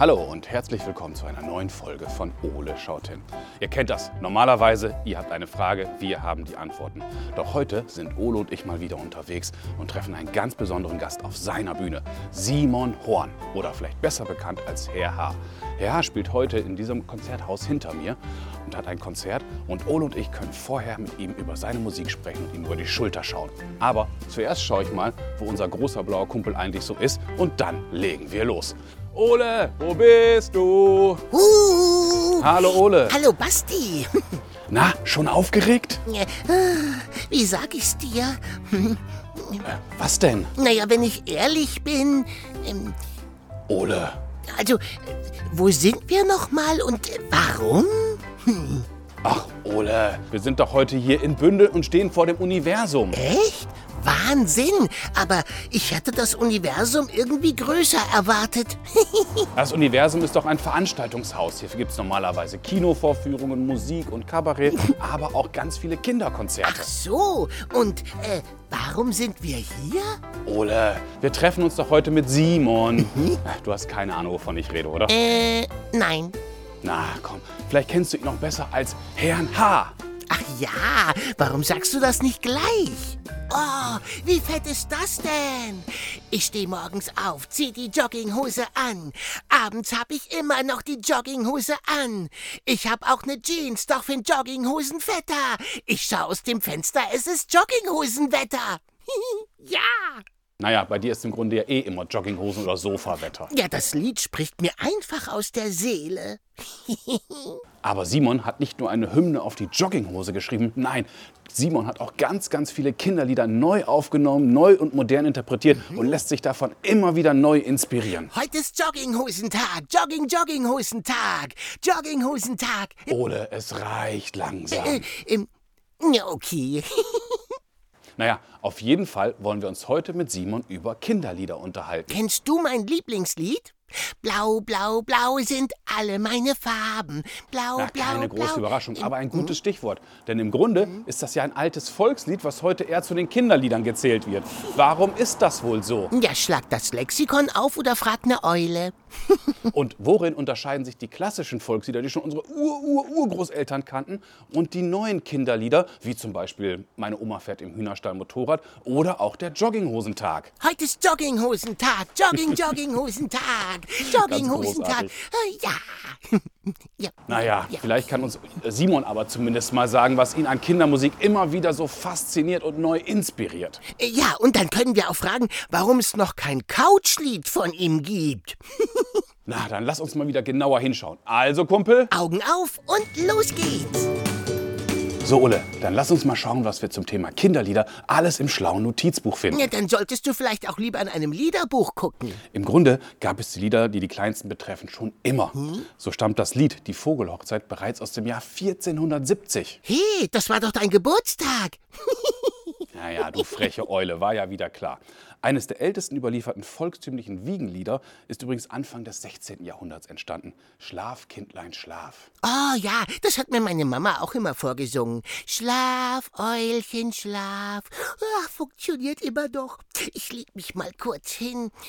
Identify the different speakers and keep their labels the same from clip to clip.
Speaker 1: Hallo und herzlich willkommen zu einer neuen Folge von Ole schaut hin. Ihr kennt das. Normalerweise, ihr habt eine Frage, wir haben die Antworten. Doch heute sind Ole und ich mal wieder unterwegs und treffen einen ganz besonderen Gast auf seiner Bühne. Simon Horn oder vielleicht besser bekannt als Herr H. Herr H spielt heute in diesem Konzerthaus hinter mir und hat ein Konzert und Ole und ich können vorher mit ihm über seine Musik sprechen und ihm über die Schulter schauen. Aber zuerst schaue ich mal, wo unser großer blauer Kumpel eigentlich so ist und dann legen wir los. Ole, wo bist du?
Speaker 2: Uh,
Speaker 1: Hallo Ole.
Speaker 2: hallo Basti.
Speaker 1: Na, schon aufgeregt?
Speaker 2: Wie sag ich's dir?
Speaker 1: Was denn?
Speaker 2: Naja, wenn ich ehrlich bin, ähm,
Speaker 1: Ole,
Speaker 2: also, äh, wo sind wir nochmal und äh, warum?
Speaker 1: ach Ole, wir sind doch heute hier in Bündel und stehen vor dem Universum.
Speaker 2: Echt? Wahnsinn! Aber ich hatte das Universum irgendwie größer erwartet.
Speaker 1: Das Universum ist doch ein Veranstaltungshaus. Hier gibt es normalerweise Kinovorführungen, Musik und Kabarett, aber auch ganz viele Kinderkonzerte.
Speaker 2: Ach so, und äh, warum sind wir hier?
Speaker 1: Ole, wir treffen uns doch heute mit Simon. Ach, Du hast keine Ahnung, wovon ich rede, oder?
Speaker 2: Äh, nein.
Speaker 1: Na komm, vielleicht kennst du ihn noch besser als Herrn H.
Speaker 2: Ach ja, warum sagst du das nicht gleich? Oh, wie fett ist das denn? Ich stehe morgens auf, zieh die Jogginghose an. Abends hab ich immer noch die Jogginghose an. Ich hab auch ne Jeans, doch find Jogginghosen fetter. Ich schau aus dem Fenster, es ist Jogginghosenwetter. ja.
Speaker 1: Naja, bei dir ist im Grunde ja eh immer Jogginghosen oder Sofawetter.
Speaker 2: Ja, das Lied spricht mir einfach aus der Seele.
Speaker 1: Aber Simon hat nicht nur eine Hymne auf die Jogginghose geschrieben, nein, Simon hat auch ganz, ganz viele Kinderlieder neu aufgenommen, neu und modern interpretiert und lässt sich davon immer wieder neu inspirieren.
Speaker 2: Heute ist Jogginghosentag. Jogging, Jogginghosentag. Jogginghosentag.
Speaker 1: Ole, es reicht langsam.
Speaker 2: Äh, ja, okay.
Speaker 1: Naja, auf jeden Fall wollen wir uns heute mit Simon über Kinderlieder unterhalten.
Speaker 2: Kennst du mein Lieblingslied? Blau, blau, blau sind alle meine Farben. Blau,
Speaker 1: Na,
Speaker 2: blau,
Speaker 1: keine
Speaker 2: blau.
Speaker 1: große Überraschung, aber ein gutes Stichwort. Denn im Grunde ist das ja ein altes Volkslied, was heute eher zu den Kinderliedern gezählt wird. Warum ist das wohl so?
Speaker 2: Ja, schlag das Lexikon auf oder frag ne Eule.
Speaker 1: Und worin unterscheiden sich die klassischen Volkslieder, die schon unsere Ur-Ur-Urgroßeltern kannten, und die neuen Kinderlieder, wie zum Beispiel Meine Oma fährt im Hühnerstall Motorrad oder auch der Jogginghosentag?
Speaker 2: Heute ist Jogginghosentag. Jogging, Jogginghosentag. Jogginghosentag.
Speaker 1: großartig.
Speaker 2: Äh, ja. ja.
Speaker 1: Naja,
Speaker 2: Ja.
Speaker 1: vielleicht kann uns Simon aber zumindest mal sagen, was ihn an Kindermusik immer wieder so fasziniert und neu inspiriert.
Speaker 2: Ja, und dann können wir auch fragen, warum es noch kein Couchlied von ihm gibt.
Speaker 1: Na, dann lass uns mal wieder genauer hinschauen. Also, Kumpel.
Speaker 2: Augen auf und los geht's.
Speaker 1: So, Ulle, dann lass uns mal schauen, was wir zum Thema Kinderlieder alles im schlauen Notizbuch finden.
Speaker 2: Ja, dann solltest du vielleicht auch lieber in einem Liederbuch gucken.
Speaker 1: Im Grunde gab es die Lieder, die die Kleinsten betreffen, schon immer. So stammt das Lied Die Vogelhochzeit bereits aus dem Jahr 1470.
Speaker 2: Hey, das war doch dein Geburtstag.
Speaker 1: Naja, du freche Eule, war ja wieder klar. Eines der ältesten überlieferten volkstümlichen Wiegenlieder ist übrigens Anfang des 16. Jahrhunderts entstanden. Schlaf, Kindlein, schlaf.
Speaker 2: Oh ja, das hat mir meine Mama auch immer vorgesungen. Schlaf, Eulchen, schlaf. Ach, funktioniert immer doch. Ich leg mich mal kurz hin.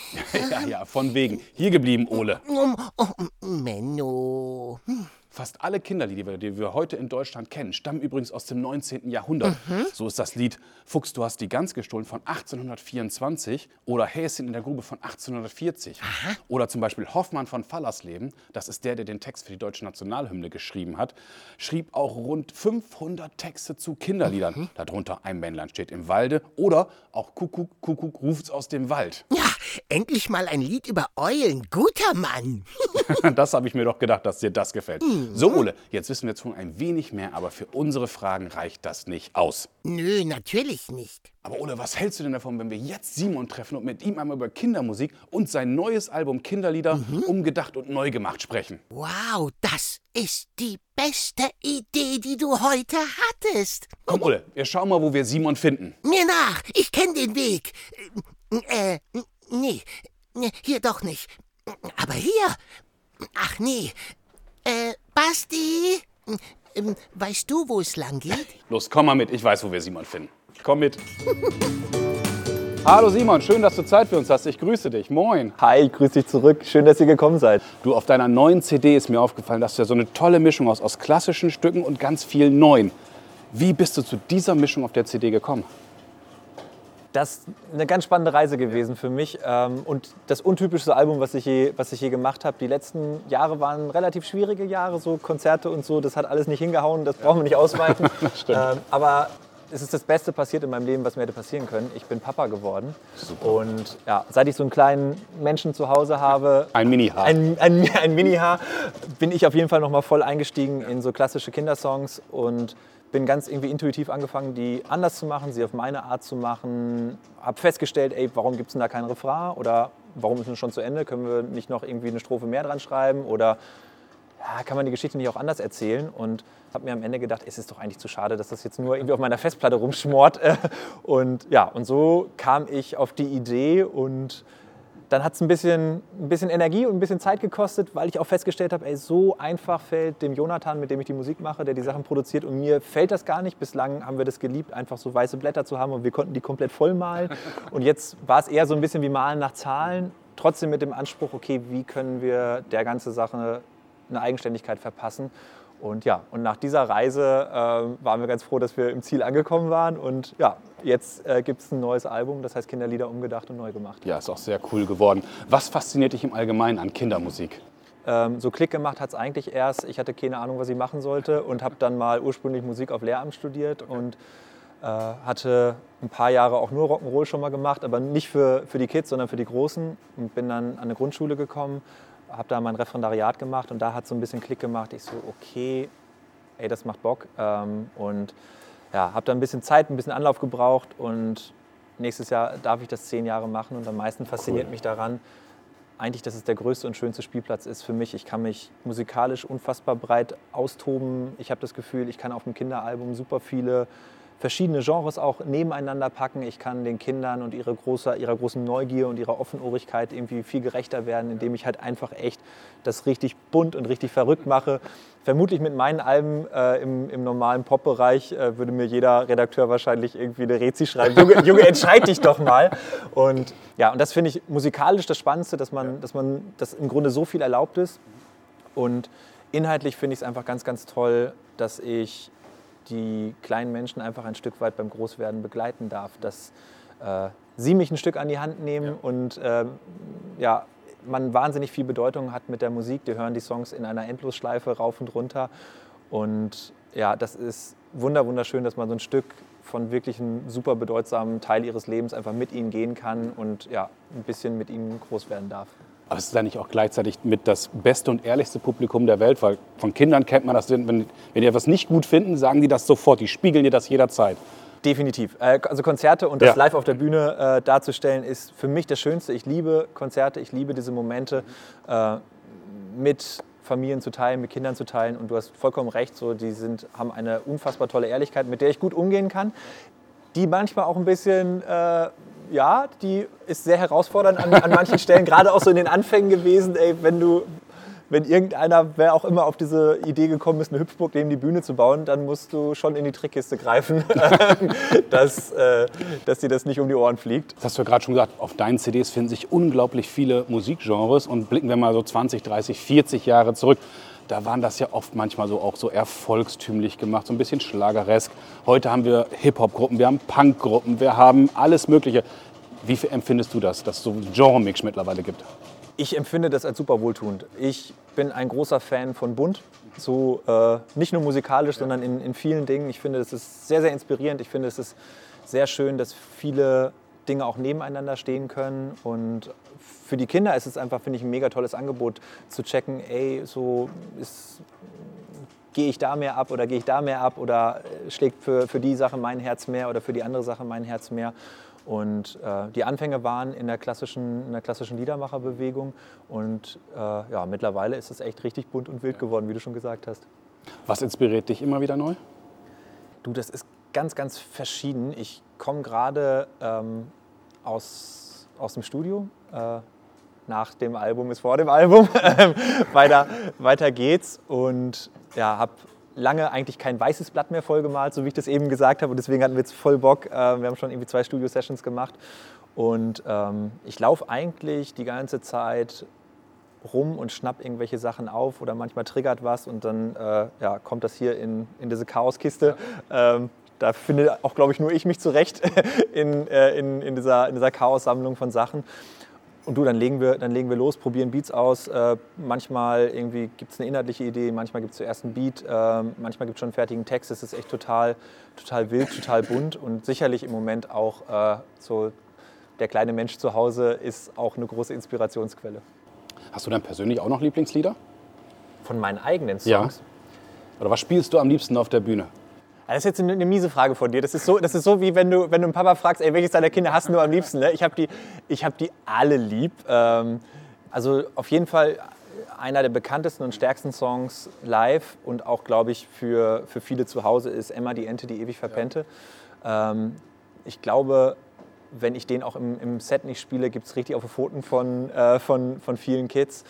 Speaker 1: Ja, ja, von wegen. Hier geblieben, Ole.
Speaker 2: Um, oh, Menno. Hm.
Speaker 1: Fast alle Kinderlieder, die wir heute in Deutschland kennen, stammen übrigens aus dem 19. Jahrhundert. So ist das Lied Fuchs, du hast die Gans gestohlen von 1824 oder Häschen in der Grube von 1840. Oder zum Beispiel Hoffmann von Fallersleben, das ist der, der den Text für die deutsche Nationalhymne geschrieben hat, schrieb auch rund 500 Texte zu Kinderliedern. Darunter Ein Männlein steht im Walde oder auch Kuckuck, Kuckuck ruft's aus dem Wald.
Speaker 2: Ja, endlich mal ein Lied über Eulen. Guter Mann.
Speaker 1: Das habe ich mir doch gedacht, dass dir das gefällt. So, Ole, jetzt wissen wir schon ein wenig mehr, aber für unsere Fragen reicht das nicht aus.
Speaker 2: Nö, natürlich nicht.
Speaker 1: Aber Ole, was hältst du denn davon, wenn wir jetzt Simon treffen und mit ihm einmal über Kindermusik und sein neues Album Kinderlieder umgedacht und neu gemacht sprechen?
Speaker 2: Wow, das ist die beste Idee, die du heute hattest.
Speaker 1: Komm, Ole, wir schauen mal, wo wir Simon finden.
Speaker 2: Mir nach, ich kenne den Weg. Äh, nee, hier doch nicht. Aber hier. Ach nee. Äh, Basti, ähm, weißt du, wo es lang geht?
Speaker 1: Los, komm mal mit, ich weiß, wo wir Simon finden. Komm mit. Hallo Simon, schön, dass du Zeit für uns hast. Ich grüße dich. Moin.
Speaker 3: Hi, ich grüße dich zurück. Schön, dass ihr gekommen seid.
Speaker 1: Du, auf deiner neuen CD ist mir aufgefallen, dass du ja so eine tolle Mischung aus, aus klassischen Stücken und ganz viel neuen. Wie bist du zu dieser Mischung auf der CD gekommen?
Speaker 3: Das ist eine ganz spannende Reise gewesen für mich ähm, und das untypischste Album, was ich je, was ich je gemacht habe. Die letzten Jahre waren relativ schwierige Jahre, so Konzerte und so. Das hat alles nicht hingehauen, das brauchen wir nicht ausweiten. ähm, aber es ist das Beste passiert in meinem Leben, was mir hätte passieren können. Ich bin Papa geworden. Super. Und ja, seit ich so einen kleinen Menschen zu Hause habe,
Speaker 1: ein Mini-Haar,
Speaker 3: ein, ein, ein Mini-Haar, bin ich auf jeden Fall noch mal voll eingestiegen in so klassische Kindersongs und bin ganz irgendwie intuitiv angefangen, die anders zu machen, sie auf meine Art zu machen. Habe festgestellt, ey, warum gibt es denn da kein Refrain oder warum ist es schon zu Ende? Können wir nicht noch irgendwie eine Strophe mehr dran schreiben oder ja, kann man die Geschichte nicht auch anders erzählen? Und habe mir am Ende gedacht, es ist doch eigentlich zu schade, dass das jetzt nur irgendwie auf meiner Festplatte rumschmort. Und ja, und so kam ich auf die Idee und dann hat es ein bisschen, ein bisschen Energie und ein bisschen Zeit gekostet, weil ich auch festgestellt habe, ey, so einfach fällt dem Jonathan, mit dem ich die Musik mache, der die Sachen produziert und mir fällt das gar nicht. Bislang haben wir das geliebt, einfach so weiße Blätter zu haben und wir konnten die komplett voll malen. Und jetzt war es eher so ein bisschen wie Malen nach Zahlen, trotzdem mit dem Anspruch, okay, wie können wir der ganzen Sache eine Eigenständigkeit verpassen. Und ja, und nach dieser Reise äh, waren wir ganz froh, dass wir im Ziel angekommen waren. Und ja, jetzt äh, gibt es ein neues Album, das heißt Kinderlieder umgedacht und neu gemacht.
Speaker 1: Ja, ist auch sehr cool geworden. Was fasziniert dich im Allgemeinen an Kindermusik?
Speaker 3: Ähm, so Klick gemacht hat es eigentlich erst. Ich hatte keine Ahnung, was ich machen sollte und habe dann mal ursprünglich Musik auf Lehramt studiert und äh, hatte ein paar Jahre auch nur Rock'n'Roll schon mal gemacht, aber nicht für, für die Kids, sondern für die Großen und bin dann an eine Grundschule gekommen habe da mein Referendariat gemacht und da hat so ein bisschen Klick gemacht. Ich so, okay, ey, das macht Bock. Ähm, und ja, habe da ein bisschen Zeit, ein bisschen Anlauf gebraucht und nächstes Jahr darf ich das zehn Jahre machen und am meisten fasziniert cool. mich daran, eigentlich, dass es der größte und schönste Spielplatz ist für mich. Ich kann mich musikalisch unfassbar breit austoben. Ich habe das Gefühl, ich kann auf dem Kinderalbum super viele verschiedene Genres auch nebeneinander packen. Ich kann den Kindern und ihre große, ihrer großen Neugier und ihrer Offenohrigkeit irgendwie viel gerechter werden, indem ich halt einfach echt das richtig bunt und richtig verrückt mache. Vermutlich mit meinen Alben äh, im, im, normalen Pop-Bereich äh, würde mir jeder Redakteur wahrscheinlich irgendwie eine Rezi schreiben. Junge, Junge entscheid dich doch mal. Und ja, und das finde ich musikalisch das Spannendste, dass man, dass man, dass im Grunde so viel erlaubt ist. Und inhaltlich finde ich es einfach ganz, ganz toll, dass ich die kleinen Menschen einfach ein Stück weit beim Großwerden begleiten darf, dass äh, sie mich ein Stück an die Hand nehmen ja. und äh, ja, man wahnsinnig viel Bedeutung hat mit der Musik. Die hören die Songs in einer Endlosschleife rauf und runter. Und ja, das ist wunder wunderschön, dass man so ein Stück von wirklich einem super bedeutsamen Teil ihres Lebens einfach mit ihnen gehen kann und ja, ein bisschen mit ihnen groß werden darf.
Speaker 1: Aber es ist ja nicht auch gleichzeitig mit das beste und ehrlichste Publikum der Welt, weil von Kindern kennt man das, wenn, wenn die etwas nicht gut finden, sagen die das sofort, die spiegeln dir das jederzeit.
Speaker 3: Definitiv. Äh, also Konzerte und das ja. live auf der Bühne äh, darzustellen, ist für mich das Schönste. Ich liebe Konzerte, ich liebe diese Momente äh, mit Familien zu teilen, mit Kindern zu teilen. Und du hast vollkommen recht, so, die sind, haben eine unfassbar tolle Ehrlichkeit, mit der ich gut umgehen kann, die manchmal auch ein bisschen äh, ja, die ist sehr herausfordernd an, an manchen Stellen, gerade auch so in den Anfängen gewesen, ey, wenn du, wenn irgendeiner, wer auch immer auf diese Idee gekommen ist, eine Hüpfburg neben die Bühne zu bauen, dann musst du schon in die Trickkiste greifen, dass, äh, dass dir das nicht um die Ohren fliegt.
Speaker 1: Das hast du ja gerade schon gesagt, auf deinen CDs finden sich unglaublich viele Musikgenres und blicken wir mal so 20, 30, 40 Jahre zurück da waren das ja oft manchmal so auch so erfolgstümlich gemacht, so ein bisschen schlageresk. Heute haben wir Hip-Hop-Gruppen, wir haben Punk-Gruppen, wir haben alles Mögliche. Wie empfindest du das, dass es so einen Genre-Mix mittlerweile gibt?
Speaker 3: Ich empfinde das als super wohltuend. Ich bin ein großer Fan von Bunt, so äh, nicht nur musikalisch, sondern in, in vielen Dingen. Ich finde, es ist sehr, sehr inspirierend. Ich finde, es ist sehr schön, dass viele Dinge auch nebeneinander stehen können und für die Kinder ist es einfach, finde ich, ein mega tolles Angebot zu checken, ey, so gehe ich da mehr ab oder gehe ich da mehr ab oder äh, schlägt für, für die Sache mein Herz mehr oder für die andere Sache mein Herz mehr. Und äh, die Anfänge waren in der klassischen, in der klassischen Liedermacherbewegung und äh, ja, mittlerweile ist es echt richtig bunt und wild geworden, wie du schon gesagt hast.
Speaker 1: Was inspiriert dich immer wieder neu?
Speaker 3: Du, das ist ganz, ganz verschieden. Ich komme gerade ähm, aus, aus dem Studio. Äh, nach dem Album ist vor dem Album. weiter, weiter geht's und ja, habe lange eigentlich kein weißes Blatt mehr vollgemalt, so wie ich das eben gesagt habe. Und deswegen hatten wir jetzt voll Bock. Äh, wir haben schon irgendwie zwei Studio-Sessions gemacht Und ähm, ich laufe eigentlich die ganze Zeit rum und schnapp irgendwelche Sachen auf oder manchmal triggert was und dann äh, ja, kommt das hier in, in diese Chaoskiste. Ähm, da finde auch, glaube ich, nur ich mich zurecht in, äh, in, in, dieser, in dieser Chaos-Sammlung von Sachen. Und du, dann legen wir, dann legen wir los, probieren Beats aus. Äh, manchmal irgendwie gibt es eine inhaltliche Idee, manchmal gibt es zuerst einen Beat, äh, manchmal gibt es schon einen fertigen Text. Es ist echt total, total wild, total bunt und sicherlich im Moment auch äh, so der kleine Mensch zu Hause ist auch eine große Inspirationsquelle.
Speaker 1: Hast du dann persönlich auch noch Lieblingslieder?
Speaker 3: Von meinen eigenen Songs?
Speaker 1: Ja. Oder was spielst du am liebsten auf der Bühne?
Speaker 3: Das ist jetzt eine, eine, miese Frage von dir. Das ist so, das ist so wie wenn du, wenn du einen Papa fragst, ey, welches deiner Kinder hast du am liebsten? Ne? Ich habe die, hab die alle lieb. Ähm, also auf jeden Fall einer der bekanntesten und stärksten Songs live und auch, glaube ich, für, für viele zu Hause ist Emma die Ente, die ewig verpennte. Ja. Ähm, ich glaube, wenn ich den auch im, im Set nicht spiele, gibt es richtig auf Pfoten von, äh, von, von vielen Kids.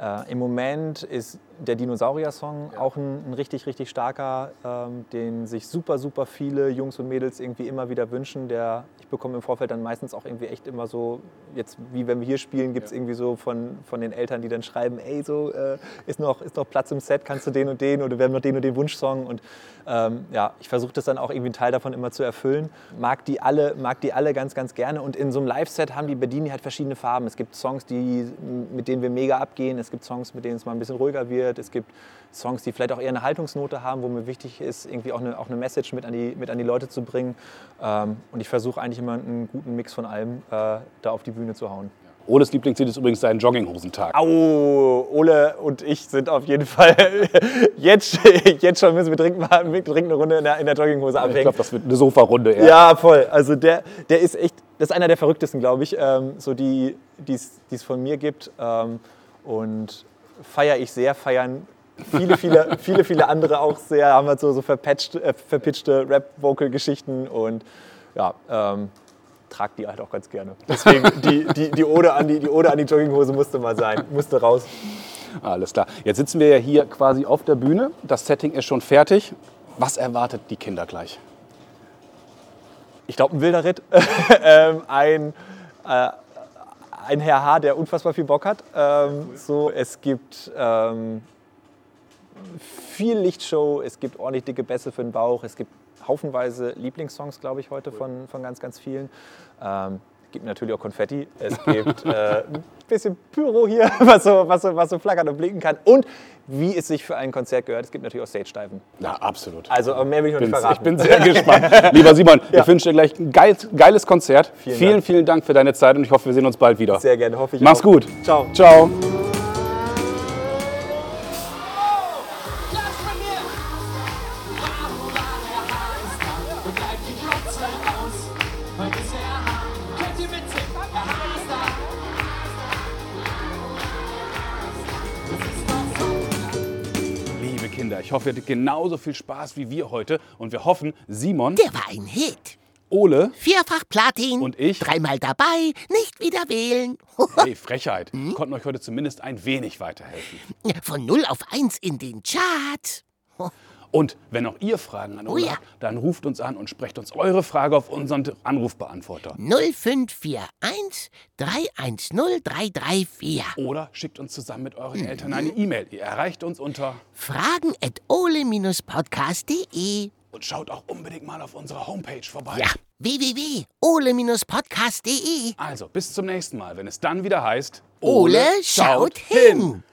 Speaker 3: Äh, Im Moment ist der Dinosaurier-Song ja. auch ein, ein, richtig, richtig starker, ähm, den sich super, super viele Jungs und Mädels irgendwie immer wieder wünschen. Der, ich bekomme im Vorfeld dann meistens auch irgendwie echt immer so, jetzt wie wenn wir hier spielen, gibt es ja. irgendwie so von, von den Eltern, die dann schreiben, ey, so äh, ist, noch, ist noch Platz im Set, kannst du den und den oder wir haben noch den und den Wunschsong. Und ähm, ja, ich versuche das dann auch irgendwie einen Teil davon immer zu erfüllen. Mag die alle, mag die alle ganz, ganz gerne. Und in so einem Live-Set haben die Bedini halt verschiedene Farben. Es gibt Songs, die, mit denen wir mega abgehen. Es gibt Songs, mit denen es mal ein bisschen ruhiger wird. Es gibt Songs, die vielleicht auch eher eine Haltungsnote haben, wo mir wichtig ist, irgendwie auch eine, auch eine Message mit an, die, mit an die Leute zu bringen. Ähm, und ich versuche eigentlich immer einen guten Mix von allem äh, da auf die Bühne zu hauen.
Speaker 1: Oles Lieblingslied ist übrigens sein Jogginghosentag.
Speaker 3: Au, Ole und ich sind auf jeden Fall jetzt, jetzt schon müssen wir dringend, mal, dringend eine Runde in der, in der Jogginghose abhängen. Ich
Speaker 1: glaube, das wird eine Sofa-Runde.
Speaker 3: Ja. ja, voll. Also der, der ist echt, das ist einer der verrücktesten, glaube ich, ähm, so die es von mir gibt. Ähm, und feiere ich sehr, feiern viele, viele, viele, viele andere auch sehr, haben wir halt so, so verpatcht, äh, verpitchte Rap-Vocal-Geschichten und ja, ähm, trage die halt auch ganz gerne. Deswegen die, die, die, Ode an die, die Ode an die Jogginghose musste mal sein, musste raus.
Speaker 1: Alles klar. Jetzt sitzen wir ja hier quasi auf der Bühne. Das Setting ist schon fertig. Was erwartet die Kinder gleich?
Speaker 3: Ich glaube, ein wilder Ritt. ähm, ein, äh, ein Herr H., der unfassbar viel Bock hat. Ähm, so, es gibt ähm, viel Lichtshow, es gibt ordentlich dicke Bässe für den Bauch, es gibt haufenweise Lieblingssongs, glaube ich, heute von, von ganz, ganz vielen. Ähm, gibt natürlich auch Konfetti. Es gibt äh, ein bisschen Pyro hier, was so, was, so, was so flackern und blinken kann. Und wie es sich für ein Konzert gehört, es gibt natürlich auch Stage-Diven.
Speaker 1: Ja, absolut.
Speaker 3: Also mehr will ich noch nicht verraten.
Speaker 1: Ich bin sehr gespannt. Lieber Simon, ja. ich wünsche dir gleich ein geiles, geiles Konzert. Vielen, vielen Dank. vielen Dank für deine Zeit und ich hoffe, wir sehen uns bald wieder.
Speaker 3: Sehr gerne, hoffe ich
Speaker 1: Mach's
Speaker 3: auch.
Speaker 1: gut.
Speaker 3: Ciao.
Speaker 1: Ciao. Ich hoffe, ihr hattet genauso viel Spaß wie wir heute. Und wir hoffen, Simon.
Speaker 2: Der war ein Hit.
Speaker 1: Ole.
Speaker 2: Vierfach Platin.
Speaker 1: Und ich.
Speaker 2: Dreimal dabei, nicht wieder wählen.
Speaker 1: hey, Frechheit. Hm? Konnten euch heute zumindest ein wenig weiterhelfen.
Speaker 2: Von 0 auf 1 in den Chat.
Speaker 1: Und wenn auch ihr Fragen an uns oh ja. habt, dann ruft uns an und sprecht uns eure Frage auf unseren Anrufbeantworter.
Speaker 2: 0541 310 334.
Speaker 1: Oder schickt uns zusammen mit euren Eltern eine E-Mail. Ihr erreicht uns unter
Speaker 2: fragen at ole-podcast.de.
Speaker 1: Und schaut auch unbedingt mal auf unserer Homepage vorbei.
Speaker 2: Ja, www.ole-podcast.de.
Speaker 1: Also, bis zum nächsten Mal, wenn es dann wieder heißt:
Speaker 2: Ole, Ole schaut, schaut hin. hin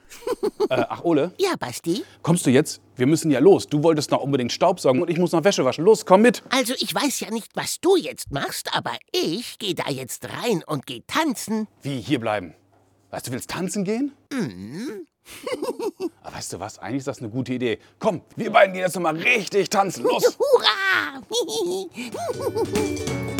Speaker 1: äh, ach, Ole?
Speaker 2: Ja, Basti?
Speaker 1: Kommst du jetzt? Wir müssen ja los. Du wolltest noch unbedingt Staubsaugen und ich muss noch Wäsche waschen. Los, komm mit.
Speaker 2: Also, ich weiß ja nicht, was du jetzt machst, aber ich gehe da jetzt rein und gehe tanzen.
Speaker 1: Wie, hier bleiben? Weißt du, willst tanzen gehen?
Speaker 2: Mhm.
Speaker 1: aber weißt du was? Eigentlich ist das eine gute Idee. Komm, wir beiden gehen jetzt noch mal richtig tanzen. Los!
Speaker 2: Hurra!